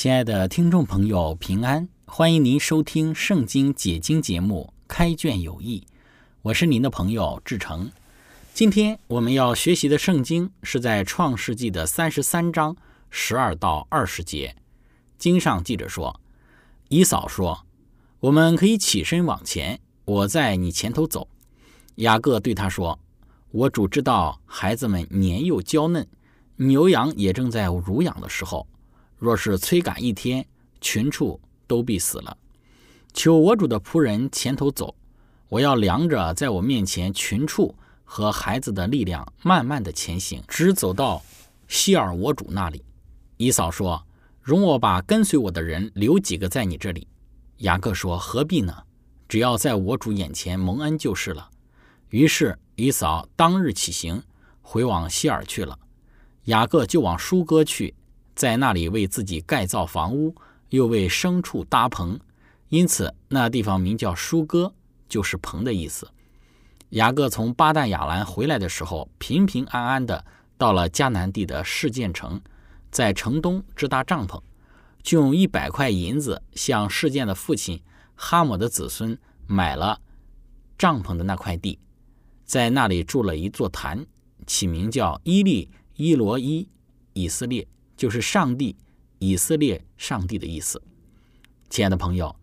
亲爱的听众朋友，平安！欢迎您收听《圣经解经》节目《开卷有益》，我是您的朋友志成。今天我们要学习的圣经是在《创世纪》的三十三章十二到二十节。经上记着说：“以扫说，我们可以起身往前，我在你前头走。”雅各对他说：“我主知道孩子们年幼娇嫩，牛羊也正在乳养的时候。”若是催赶一天，群畜都必死了。求我主的仆人前头走，我要量着在我面前群畜和孩子的力量，慢慢的前行，直走到希尔我主那里。以扫说：“容我把跟随我的人留几个在你这里。”雅各说：“何必呢？只要在我主眼前蒙恩就是了。”于是以扫当日起行，回往希尔去了。雅各就往舒哥去。在那里为自己盖造房屋，又为牲畜搭棚，因此那地方名叫舒哥，就是棚的意思。雅各从巴旦亚兰回来的时候，平平安安的到了迦南地的示剑城，在城东支搭帐篷，就用一百块银子向示剑的父亲哈姆的子孙买了帐篷的那块地，在那里筑了一座坛，起名叫伊利伊罗伊以色列。就是上帝，以色列上帝的意思。亲爱的朋友，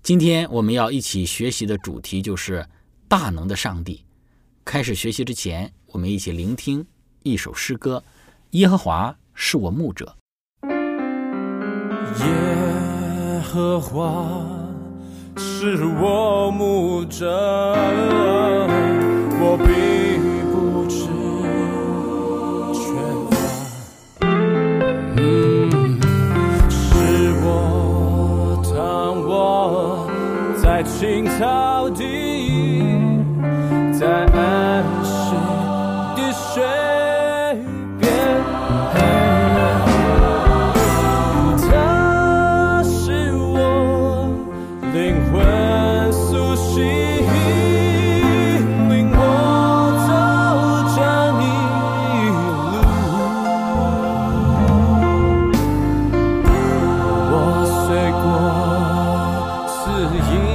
今天我们要一起学习的主题就是大能的上帝。开始学习之前，我们一起聆听一首诗歌：耶和华是我牧者。耶和华是我牧者，青草地，在安睡的水边，他是我灵魂苏醒，领我走着迷路，我睡过，肆意。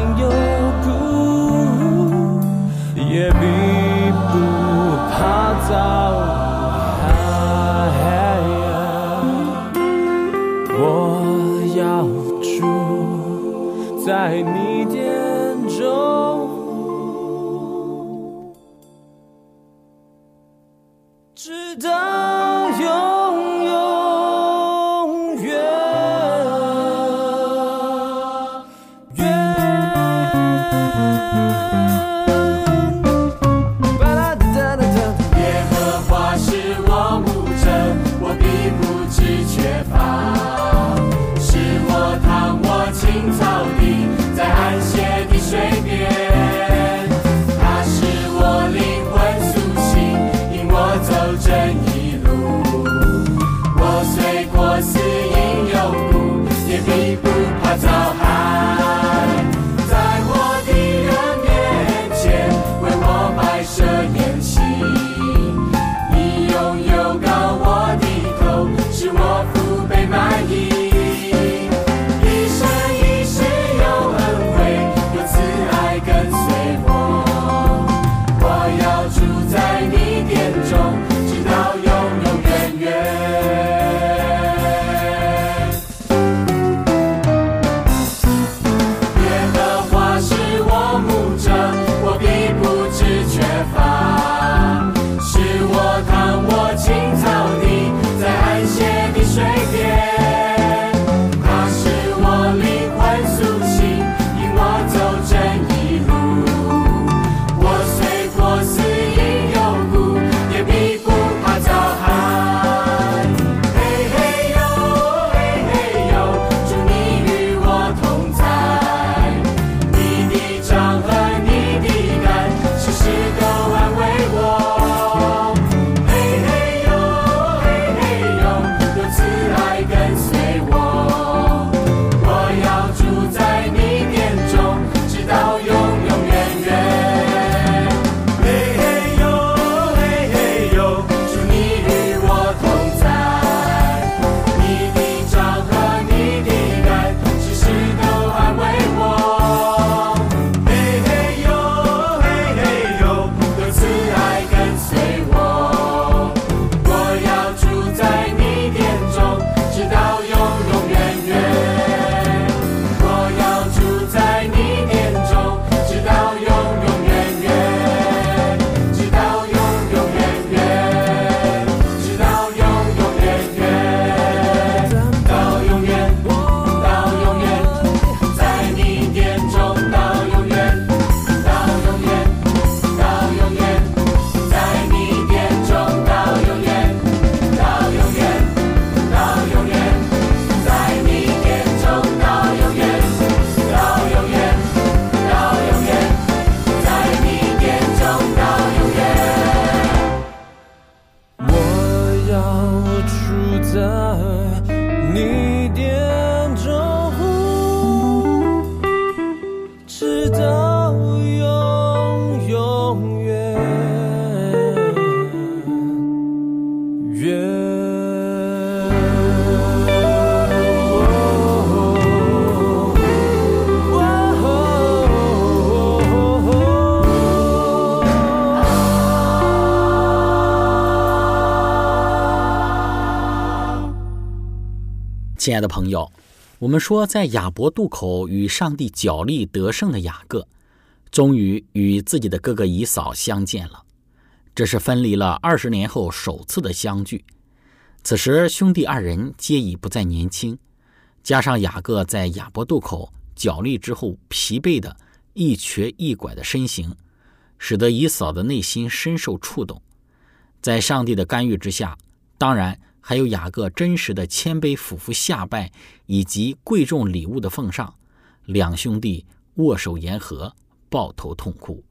亲爱的朋友，我们说，在雅博渡口与上帝角力得胜的雅各，终于与自己的哥哥以扫相见了。这是分离了二十年后首次的相聚。此时，兄弟二人皆已不再年轻，加上雅各在雅博渡口角力之后疲惫的一瘸一拐的身形，使得以扫的内心深受触动。在上帝的干预之下，当然。还有雅各真实的谦卑俯伏下拜，以及贵重礼物的奉上，两兄弟握手言和，抱头痛哭。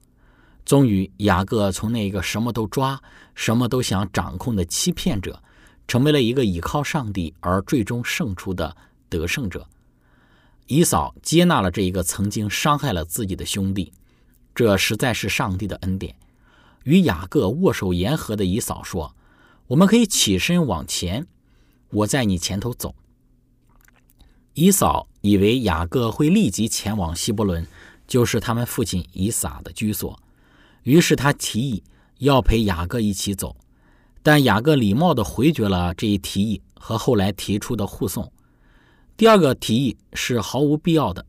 终于，雅各从那个什么都抓、什么都想掌控的欺骗者，成为了一个倚靠上帝而最终胜出的得胜者。以扫接纳了这一个曾经伤害了自己的兄弟，这实在是上帝的恩典。与雅各握手言和的以扫说。我们可以起身往前，我在你前头走。以扫以为雅各会立即前往希伯伦，就是他们父亲以撒的居所，于是他提议要陪雅各一起走，但雅各礼貌地回绝了这一提议和后来提出的护送。第二个提议是毫无必要的，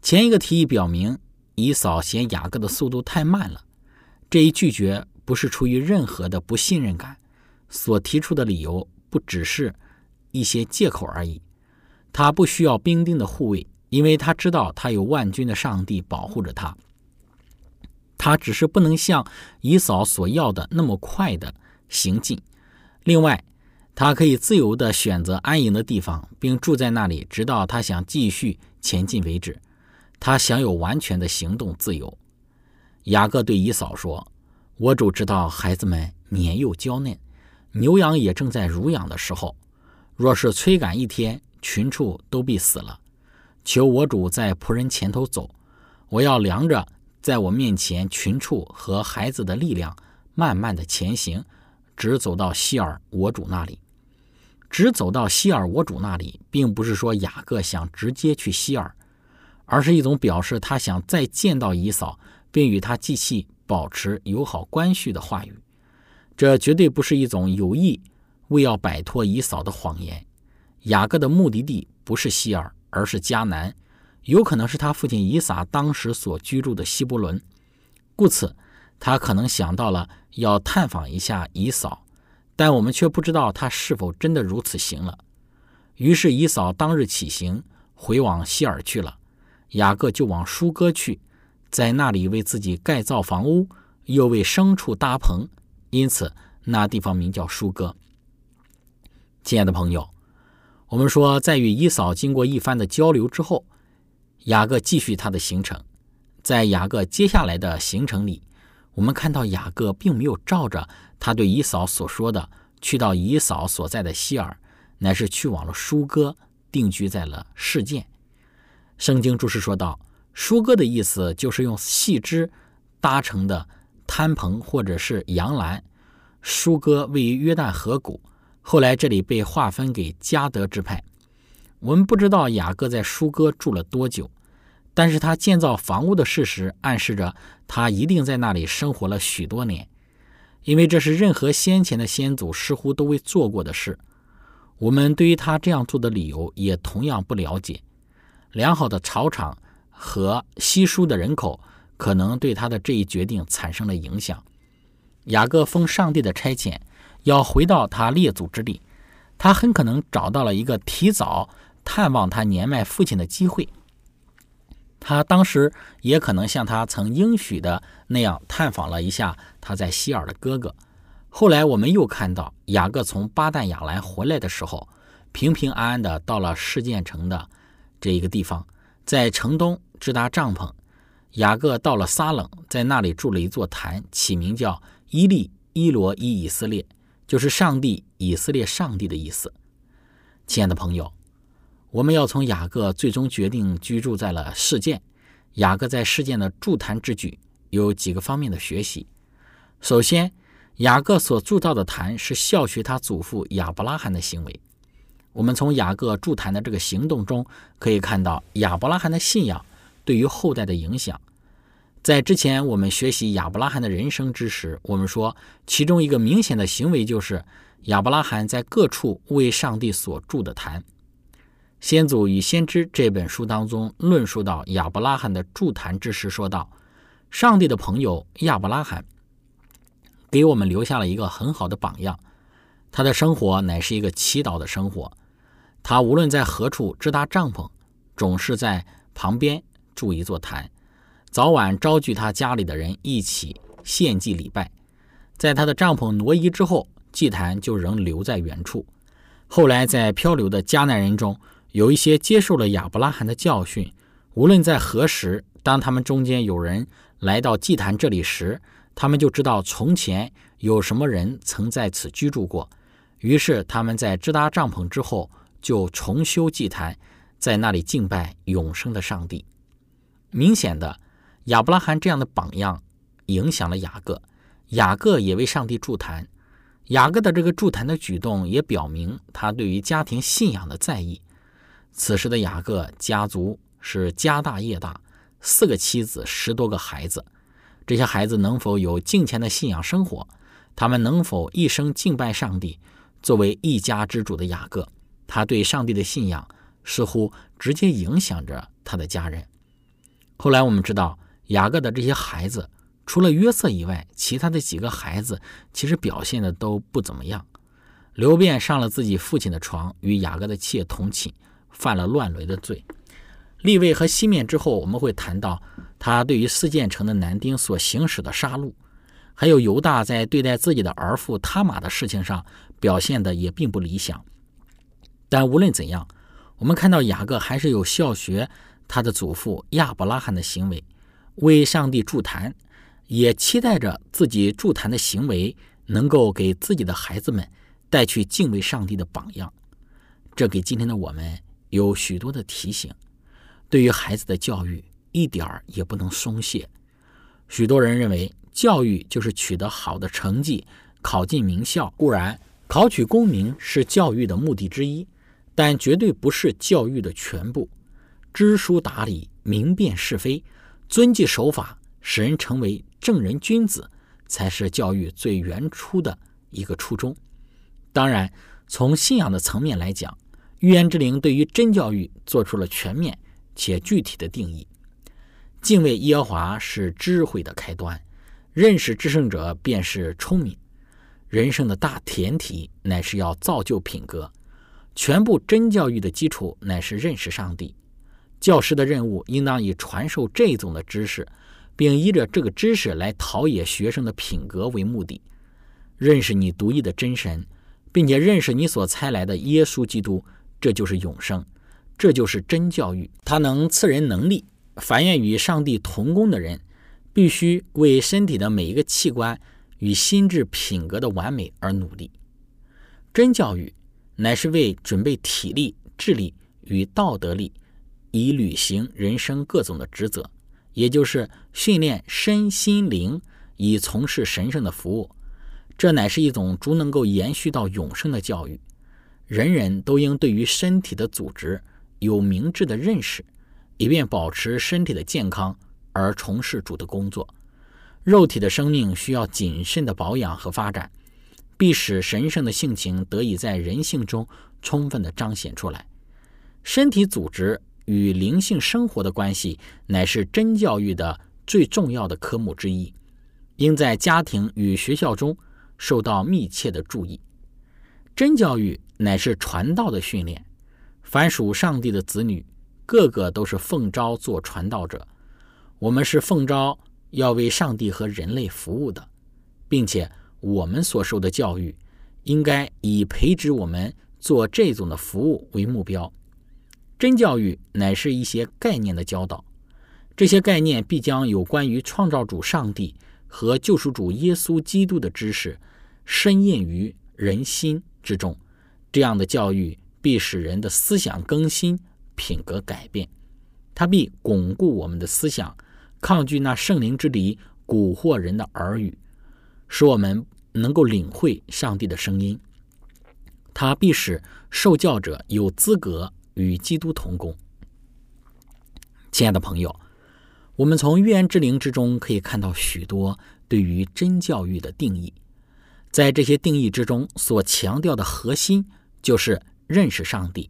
前一个提议表明以扫嫌雅各的速度太慢了，这一拒绝不是出于任何的不信任感。所提出的理由不只是一些借口而已。他不需要兵丁的护卫，因为他知道他有万军的上帝保护着他。他只是不能像以扫所要的那么快的行进。另外，他可以自由地选择安营的地方，并住在那里，直到他想继续前进为止。他享有完全的行动自由。雅各对以扫说：“我主知道孩子们年幼娇嫩。”牛羊也正在乳养的时候，若是催赶一天，群畜都必死了。求我主在仆人前头走，我要量着在我面前群畜和孩子的力量，慢慢的前行，直走到希尔我主那里。直走到希尔我主那里，并不是说雅各想直接去希尔，而是一种表示他想再见到以嫂，并与他继续保持友好关系的话语。这绝对不是一种有意为要摆脱以扫的谎言。雅各的目的地不是希尔，而是迦南，有可能是他父亲以撒当时所居住的希伯伦。故此，他可能想到了要探访一下以扫，但我们却不知道他是否真的如此行了。于是，以扫当日起行，回往希尔去了。雅各就往舒哥去，在那里为自己盖造房屋，又为牲畜搭棚。因此，那地方名叫舒哥。亲爱的朋友，我们说，在与伊嫂经过一番的交流之后，雅各继续他的行程。在雅各接下来的行程里，我们看到雅各并没有照着他对伊嫂所说的去到伊嫂所在的希尔，乃是去往了舒哥，定居在了事件。圣经注释说道：“舒哥的意思就是用细枝搭成的。”摊棚或者是羊栏，舒哥位于约旦河谷。后来这里被划分给加德支派。我们不知道雅各在舒哥住了多久，但是他建造房屋的事实暗示着他一定在那里生活了许多年，因为这是任何先前的先祖似乎都未做过的事。我们对于他这样做的理由也同样不了解。良好的草场和稀疏的人口。可能对他的这一决定产生了影响。雅各奉上帝的差遣，要回到他列祖之地，他很可能找到了一个提早探望他年迈父亲的机会。他当时也可能像他曾应许的那样探访了一下他在希尔的哥哥。后来我们又看到雅各从巴旦亚兰回来的时候，平平安安的到了事件城的这一个地方，在城东支搭帐篷。雅各到了撒冷，在那里筑了一座坛，起名叫伊利伊罗伊以色列，就是上帝以色列上帝的意思。亲爱的朋友，我们要从雅各最终决定居住在了事件，雅各在事件的筑坛之举有几个方面的学习。首先，雅各所铸造的坛是效学他祖父亚伯拉罕的行为。我们从雅各筑坛的这个行动中可以看到亚伯拉罕的信仰对于后代的影响。在之前我们学习亚伯拉罕的人生之时，我们说其中一个明显的行为就是亚伯拉罕在各处为上帝所筑的坛。《先祖与先知》这本书当中论述到亚伯拉罕的筑坛之时，说道：“上帝的朋友亚伯拉罕给我们留下了一个很好的榜样，他的生活乃是一个祈祷的生活。”他无论在何处支搭帐篷，总是在旁边筑一座坛，早晚招聚他家里的人一起献祭礼拜。在他的帐篷挪移之后，祭坛就仍留在原处。后来在漂流的迦南人中，有一些接受了亚伯拉罕的教训。无论在何时，当他们中间有人来到祭坛这里时，他们就知道从前有什么人曾在此居住过。于是他们在支搭帐篷之后。就重修祭坛，在那里敬拜永生的上帝。明显的，亚伯拉罕这样的榜样影响了雅各，雅各也为上帝筑坛。雅各的这个筑坛的举动也表明他对于家庭信仰的在意。此时的雅各家族是家大业大，四个妻子，十多个孩子。这些孩子能否有敬虔的信仰生活？他们能否一生敬拜上帝？作为一家之主的雅各。他对上帝的信仰似乎直接影响着他的家人。后来我们知道，雅各的这些孩子，除了约瑟以外，其他的几个孩子其实表现的都不怎么样。刘辩上了自己父亲的床，与雅各的妾同寝，犯了乱伦的罪。立位和西面之后，我们会谈到他对于四建城的男丁所行使的杀戮，还有犹大在对待自己的儿妇他玛的事情上表现的也并不理想。但无论怎样，我们看到雅各还是有效学他的祖父亚伯拉罕的行为，为上帝助坛，也期待着自己助坛的行为能够给自己的孩子们带去敬畏上帝的榜样。这给今天的我们有许多的提醒。对于孩子的教育，一点儿也不能松懈。许多人认为，教育就是取得好的成绩，考进名校。固然，考取功名是教育的目的之一。但绝对不是教育的全部。知书达理、明辨是非、遵纪守法，使人成为正人君子，才是教育最原初的一个初衷。当然，从信仰的层面来讲，预言之灵对于真教育做出了全面且具体的定义。敬畏耶和华是智慧的开端，认识至圣者便是聪明。人生的大前提乃是要造就品格。全部真教育的基础乃是认识上帝。教师的任务应当以传授这种的知识，并依着这个知识来陶冶学生的品格为目的。认识你独一的真神，并且认识你所差来的耶稣基督，这就是永生，这就是真教育。它能赐人能力。凡愿与上帝同工的人，必须为身体的每一个器官与心智品格的完美而努力。真教育。乃是为准备体力、智力与道德力，以履行人生各种的职责，也就是训练身心灵，以从事神圣的服务。这乃是一种足能够延续到永生的教育。人人都应对于身体的组织有明智的认识，以便保持身体的健康而从事主的工作。肉体的生命需要谨慎的保养和发展。必使神圣的性情得以在人性中充分的彰显出来。身体组织与灵性生活的关系，乃是真教育的最重要的科目之一，应在家庭与学校中受到密切的注意。真教育乃是传道的训练。凡属上帝的子女，个个都是奉召做传道者。我们是奉召要为上帝和人类服务的，并且。我们所受的教育，应该以培植我们做这种的服务为目标。真教育乃是一些概念的教导，这些概念必将有关于创造主上帝和救赎主耶稣基督的知识，深印于人心之中。这样的教育必使人的思想更新、品格改变，它必巩固我们的思想，抗拒那圣灵之敌蛊惑人的耳语，使我们能够领会上帝的声音。它必使受教者有资格与基督同工。亲爱的朋友，我们从预言之灵之中可以看到许多对于真教育的定义，在这些定义之中所强调的核心。就是认识上帝，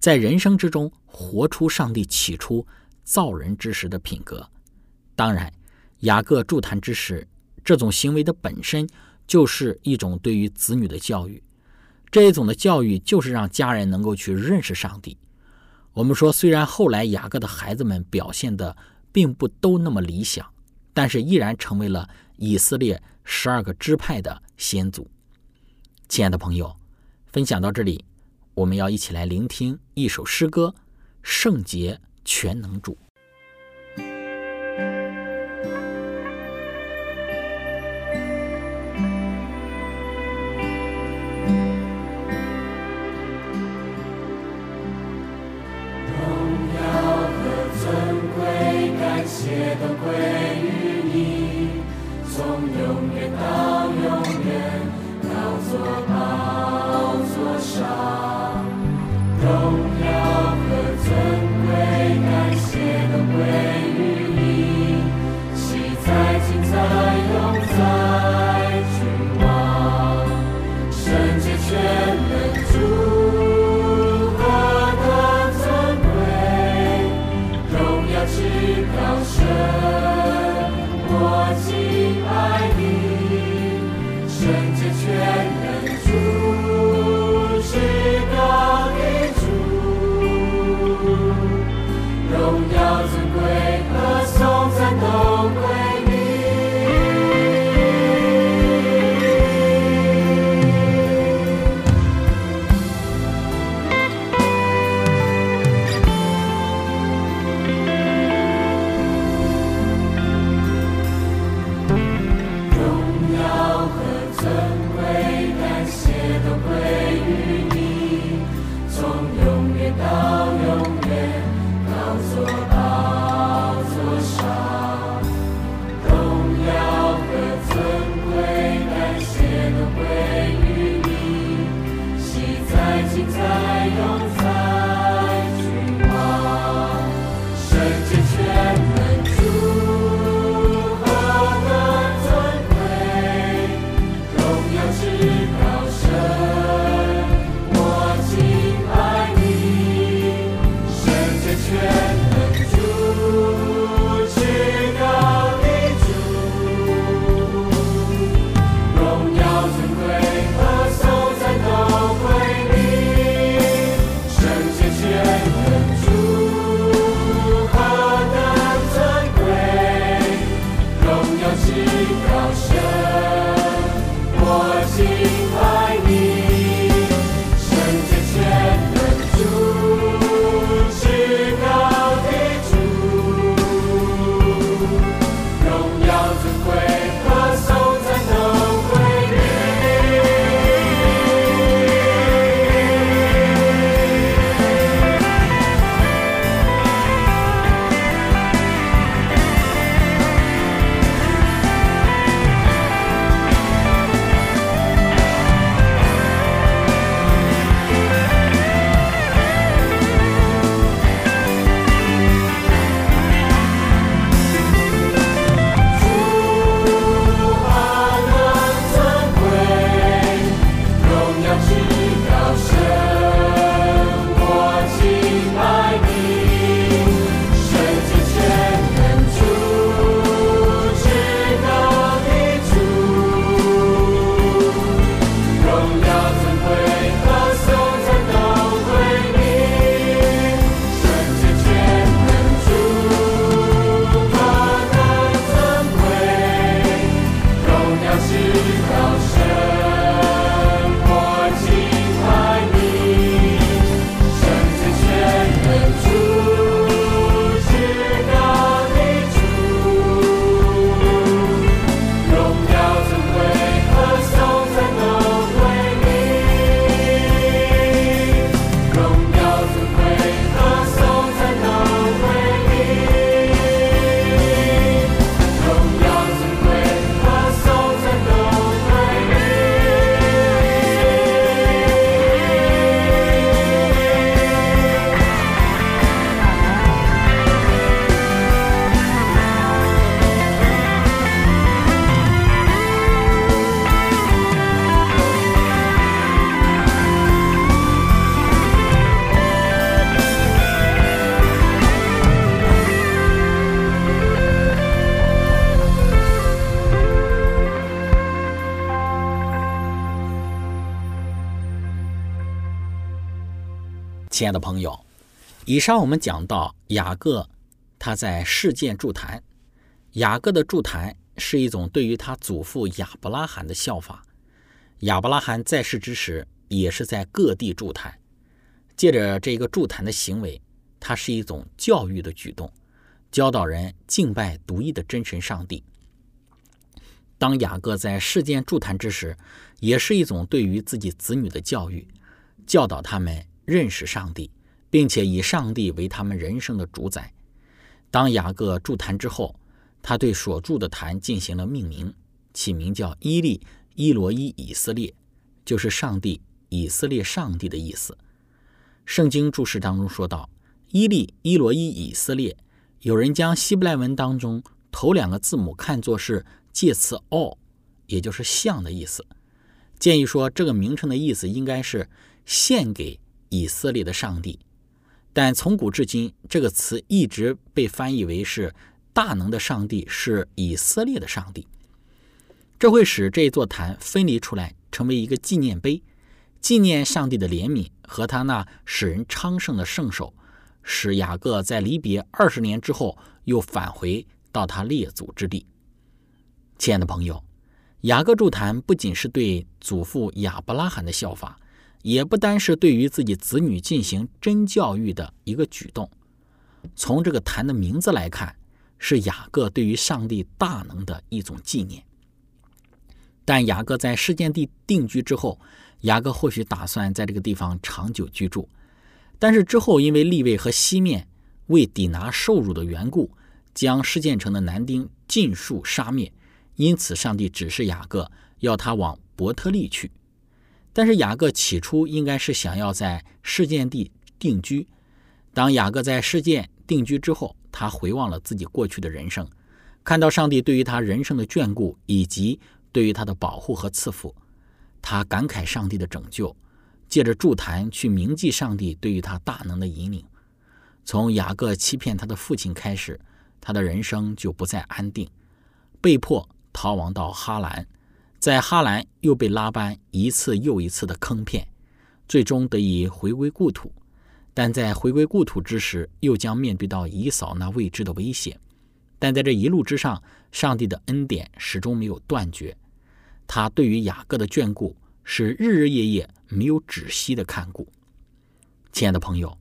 在人生之中活出上帝起初造人之时的品格。当然，雅各助谈之时，这种行为的本身就是一种对于子女的教育。这一种的教育就是让家人能够去认识上帝。我们说，虽然后来雅各的孩子们表现的并不都那么理想，但是依然成为了以色列十二个支派的先祖。亲爱的朋友。分享到这里，我们要一起来聆听一首诗歌《圣洁全能主》。see I need. 亲爱的朋友，以上我们讲到雅各他在事件筑坛，雅各的筑坛是一种对于他祖父亚伯拉罕的效法。亚伯拉罕在世之时也是在各地筑坛，借着这个助坛的行为，它是一种教育的举动，教导人敬拜独一的真神上帝。当雅各在事件筑坛之时，也是一种对于自己子女的教育，教导他们。认识上帝，并且以上帝为他们人生的主宰。当雅各筑坛之后，他对所筑的坛进行了命名，起名叫伊利伊罗伊以色列，就是上帝以色列上帝的意思。圣经注释当中说到，伊利伊罗伊以色列，有人将希伯来文当中头两个字母看作是介词 “all”，也就是像的意思。建议说，这个名称的意思应该是献给。以色列的上帝，但从古至今，这个词一直被翻译为是大能的上帝是以色列的上帝。这会使这座坛分离出来，成为一个纪念碑，纪念上帝的怜悯和他那使人昌盛的圣手，使雅各在离别二十年之后又返回到他列祖之地。亲爱的朋友，雅各筑坛不仅是对祖父亚伯拉罕的效法。也不单是对于自己子女进行真教育的一个举动，从这个坛的名字来看，是雅各对于上帝大能的一种纪念。但雅各在事件地定居之后，雅各或许打算在这个地方长久居住，但是之后因为利位和西面为抵拿受辱的缘故，将事件城的男丁尽数杀灭，因此上帝指示雅各要他往伯特利去。但是雅各起初应该是想要在事件地定居。当雅各在事件定居之后，他回望了自己过去的人生，看到上帝对于他人生的眷顾以及对于他的保护和赐福，他感慨上帝的拯救，借着祝坛去铭记上帝对于他大能的引领。从雅各欺骗他的父亲开始，他的人生就不再安定，被迫逃亡到哈兰。在哈兰又被拉班一次又一次的坑骗，最终得以回归故土。但在回归故土之时，又将面对到以扫那未知的威胁。但在这一路之上，上帝的恩典始终没有断绝。他对于雅各的眷顾是日日夜夜没有止息的看顾。亲爱的朋友，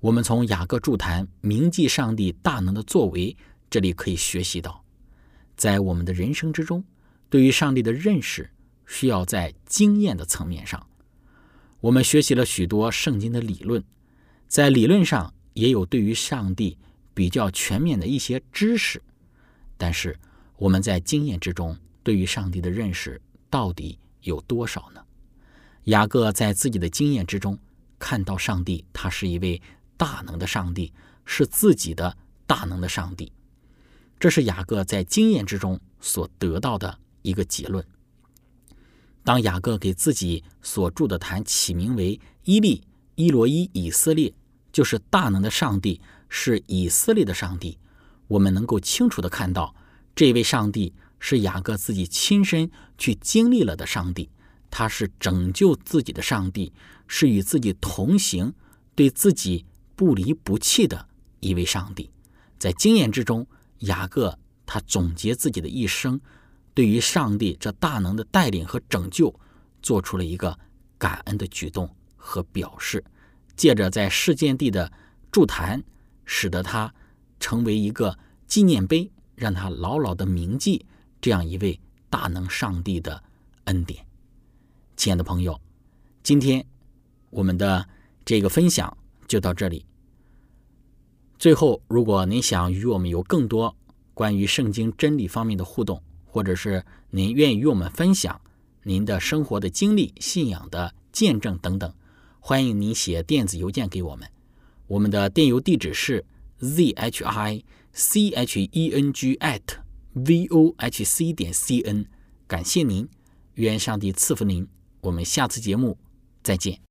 我们从雅各筑坛铭记上帝大能的作为，这里可以学习到，在我们的人生之中。对于上帝的认识，需要在经验的层面上。我们学习了许多圣经的理论，在理论上也有对于上帝比较全面的一些知识，但是我们在经验之中对于上帝的认识到底有多少呢？雅各在自己的经验之中看到上帝，他是一位大能的上帝，是自己的大能的上帝。这是雅各在经验之中所得到的。一个结论：当雅各给自己所住的坛起名为伊利伊罗伊以色列，就是大能的上帝，是以色列的上帝。我们能够清楚的看到，这位上帝是雅各自己亲身去经历了的上帝，他是拯救自己的上帝，是与自己同行、对自己不离不弃的一位上帝。在经验之中，雅各他总结自己的一生。对于上帝这大能的带领和拯救，做出了一个感恩的举动和表示，借着在事件地的筑坛，使得他成为一个纪念碑，让他牢牢的铭记这样一位大能上帝的恩典。亲爱的朋友，今天我们的这个分享就到这里。最后，如果您想与我们有更多关于圣经真理方面的互动，或者是您愿意与我们分享您的生活的经历、信仰的见证等等，欢迎您写电子邮件给我们。我们的电邮地址是 z h i c h e n g at v o h c 点 c n。感谢您，愿上帝赐福您。我们下次节目再见。